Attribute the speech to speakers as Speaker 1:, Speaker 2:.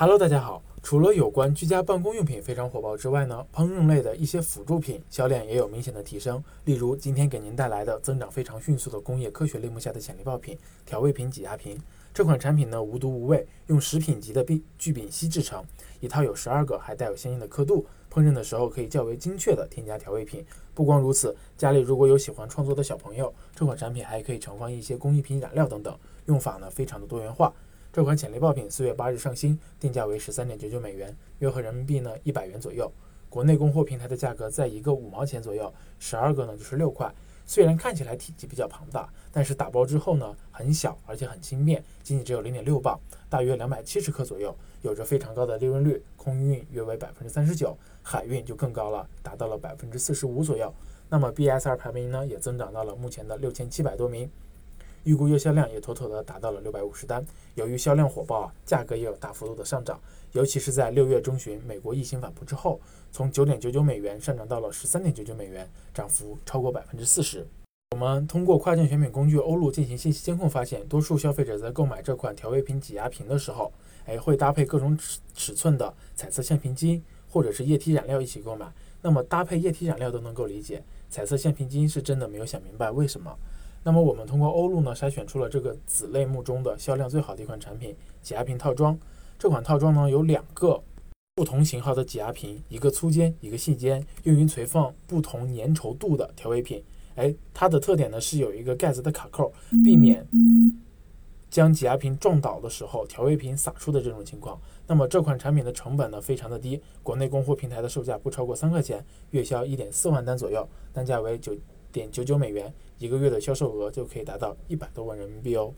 Speaker 1: Hello，大家好。除了有关居家办公用品非常火爆之外呢，烹饪类的一些辅助品销量也有明显的提升。例如，今天给您带来的增长非常迅速的工业科学类目下的潜力爆品——调味品挤压瓶。这款产品呢，无毒无味，用食品级的聚聚丙烯制成，一套有十二个，还带有相应的刻度，烹饪的时候可以较为精确的添加调味品。不光如此，家里如果有喜欢创作的小朋友，这款产品还可以盛放一些工艺品染料等等，用法呢非常的多元化。这款潜力爆品四月八日上新，定价为十三点九九美元，约合人民币呢一百元左右。国内供货平台的价格在一个五毛钱左右，十二个呢就是六块。虽然看起来体积比较庞大，但是打包之后呢很小，而且很轻便，仅仅只有零点六磅，大约两百七十克左右，有着非常高的利润率，空运约为百分之三十九，海运就更高了，达到了百分之四十五左右。那么 BSR 排名呢也增长到了目前的六千七百多名。预估月销量也妥妥的达到了六百五十单。由于销量火爆，价格也有大幅度的上涨，尤其是在六月中旬美国疫情反扑之后，从九点九九美元上涨到了十三点九九美元，涨幅超过百分之四十。我们通过跨境选品工具欧路进行信息监控发现，多数消费者在购买这款调味品挤压瓶的时候，哎，会搭配各种尺尺寸的彩色橡皮筋或者是液体染料一起购买。那么搭配液体染料都能够理解，彩色橡皮筋是真的没有想明白为什么。那么我们通过欧路呢筛选出了这个子类目中的销量最好的一款产品——挤压瓶套装。这款套装呢有两个不同型号的挤压瓶，一个粗尖，一个细尖，用于存放不同粘稠度的调味品。哎，它的特点呢是有一个盖子的卡扣，避免将挤压瓶撞倒的时候调味品洒出的这种情况。那么这款产品的成本呢非常的低，国内供货平台的售价不超过三块钱，月销一点四万单左右，单价为九。点九九美元，一个月的销售额就可以达到一百多万人民币哦。